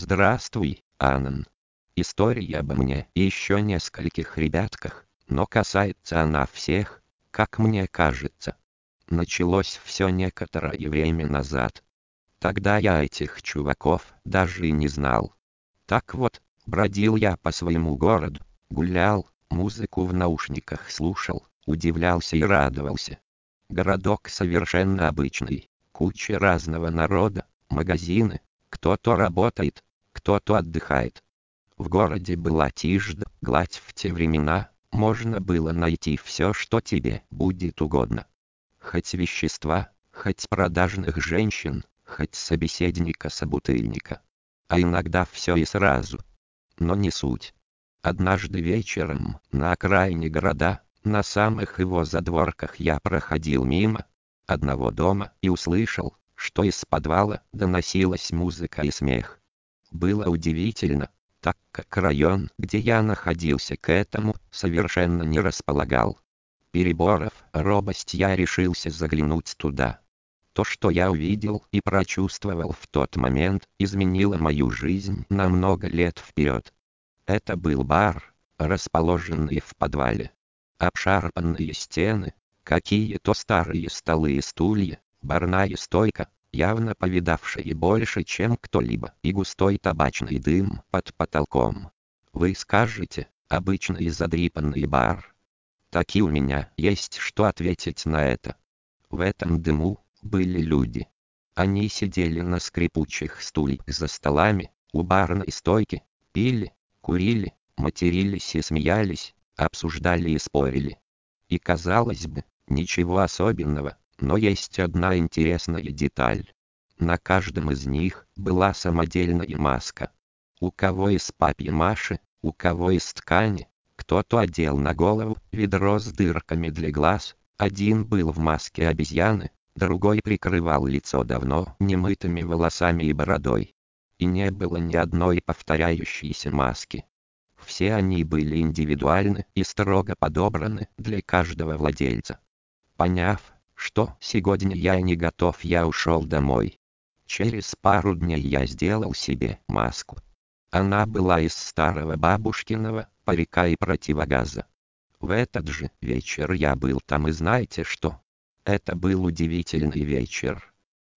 Здравствуй, Анан. История обо мне и еще нескольких ребятках, но касается она всех, как мне кажется. Началось все некоторое время назад. Тогда я этих чуваков даже и не знал. Так вот, бродил я по своему городу, гулял, музыку в наушниках слушал, удивлялся и радовался. Городок совершенно обычный, куча разного народа, магазины, кто-то работает, кто-то отдыхает. В городе была тишь гладь в те времена, можно было найти все, что тебе будет угодно. Хоть вещества, хоть продажных женщин, хоть собеседника-собутыльника. А иногда все и сразу. Но не суть. Однажды вечером, на окраине города, на самых его задворках я проходил мимо одного дома и услышал, что из подвала доносилась музыка и смех. Было удивительно, так как район, где я находился к этому, совершенно не располагал. Переборов робость я решился заглянуть туда. То, что я увидел и прочувствовал в тот момент, изменило мою жизнь на много лет вперед. Это был бар, расположенный в подвале. Обшарпанные стены, какие-то старые столы и стулья, барная стойка, явно повидавшие больше, чем кто-либо, и густой табачный дым под потолком. Вы скажете, обычный задрипанный бар. Таки у меня есть что ответить на это. В этом дыму были люди. Они сидели на скрипучих стульях за столами, у барной стойки, пили, курили, матерились и смеялись, обсуждали и спорили. И казалось бы, ничего особенного, но есть одна интересная деталь. На каждом из них была самодельная маска. У кого из папьи Маши, у кого из ткани, кто-то одел на голову ведро с дырками для глаз, один был в маске обезьяны, другой прикрывал лицо давно немытыми волосами и бородой. И не было ни одной повторяющейся маски. Все они были индивидуальны и строго подобраны для каждого владельца. Поняв, что сегодня я не готов, я ушел домой. Через пару дней я сделал себе маску. Она была из старого бабушкиного парика и противогаза. В этот же вечер я был там и знаете что? Это был удивительный вечер.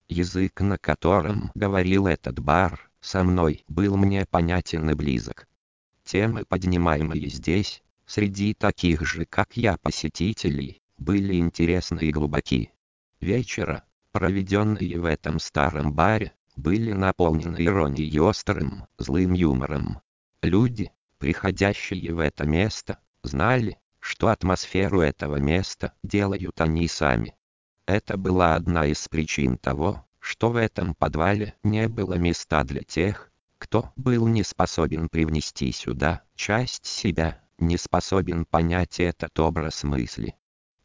Язык, на котором говорил этот бар, со мной был мне понятен и близок. Темы, поднимаемые здесь, среди таких же, как я, посетителей, были интересны и глубоки. Вечера, проведенные в этом старом баре, были наполнены иронией и острым, злым юмором. Люди, приходящие в это место, знали, что атмосферу этого места делают они сами. Это была одна из причин того, что в этом подвале не было места для тех, кто был не способен привнести сюда часть себя, не способен понять этот образ мысли.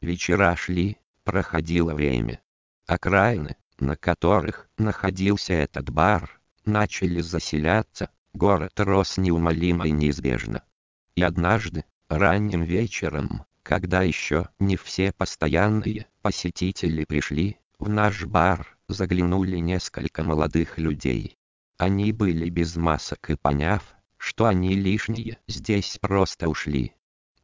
Вечера шли, проходило время. Окраины, на которых находился этот бар, начали заселяться, город рос неумолимо и неизбежно. И однажды, ранним вечером, когда еще не все постоянные посетители пришли, в наш бар заглянули несколько молодых людей. Они были без масок и поняв, что они лишние, здесь просто ушли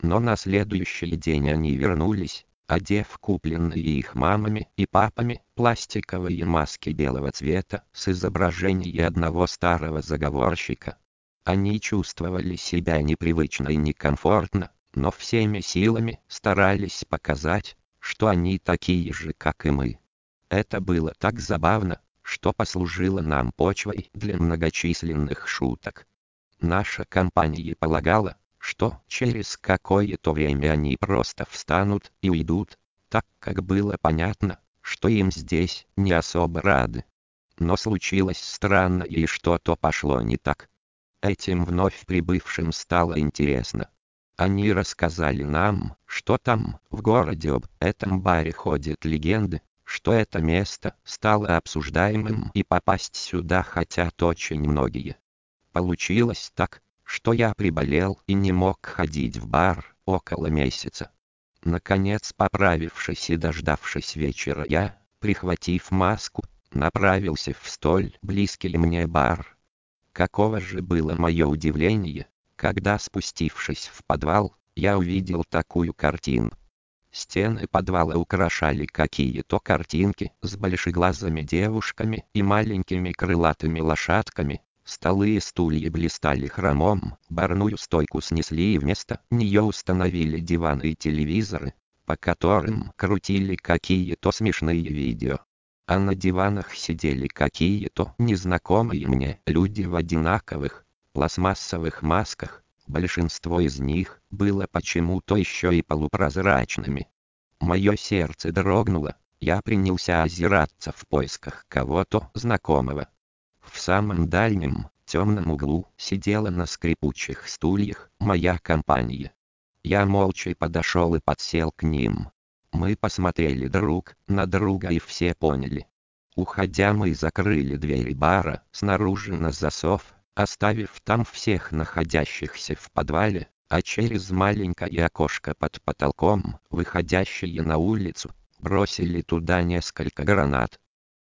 но на следующий день они вернулись, одев купленные их мамами и папами пластиковые маски белого цвета с изображением одного старого заговорщика. Они чувствовали себя непривычно и некомфортно, но всеми силами старались показать, что они такие же, как и мы. Это было так забавно, что послужило нам почвой для многочисленных шуток. Наша компания полагала, что через какое-то время они просто встанут и уйдут, так как было понятно, что им здесь не особо рады. Но случилось странно и что-то пошло не так. Этим вновь прибывшим стало интересно. Они рассказали нам, что там, в городе об этом баре ходят легенды, что это место стало обсуждаемым и попасть сюда хотят очень многие. Получилось так, что я приболел и не мог ходить в бар около месяца. Наконец поправившись и дождавшись вечера я, прихватив маску, направился в столь близкий мне бар. Каково же было мое удивление, когда спустившись в подвал, я увидел такую картину. Стены подвала украшали какие-то картинки с большеглазыми девушками и маленькими крылатыми лошадками. Столы и стулья блистали хромом, барную стойку снесли и вместо нее установили диваны и телевизоры, по которым крутили какие-то смешные видео. А на диванах сидели какие-то незнакомые мне люди в одинаковых, пластмассовых масках, Большинство из них было почему-то еще и полупрозрачными. Мое сердце дрогнуло, я принялся озираться в поисках кого-то знакомого. В самом дальнем, темном углу сидела на скрипучих стульях моя компания. Я молча подошел и подсел к ним. Мы посмотрели друг на друга и все поняли. Уходя мы закрыли двери бара снаружи на засов, оставив там всех находящихся в подвале, а через маленькое окошко под потолком, выходящее на улицу, бросили туда несколько гранат,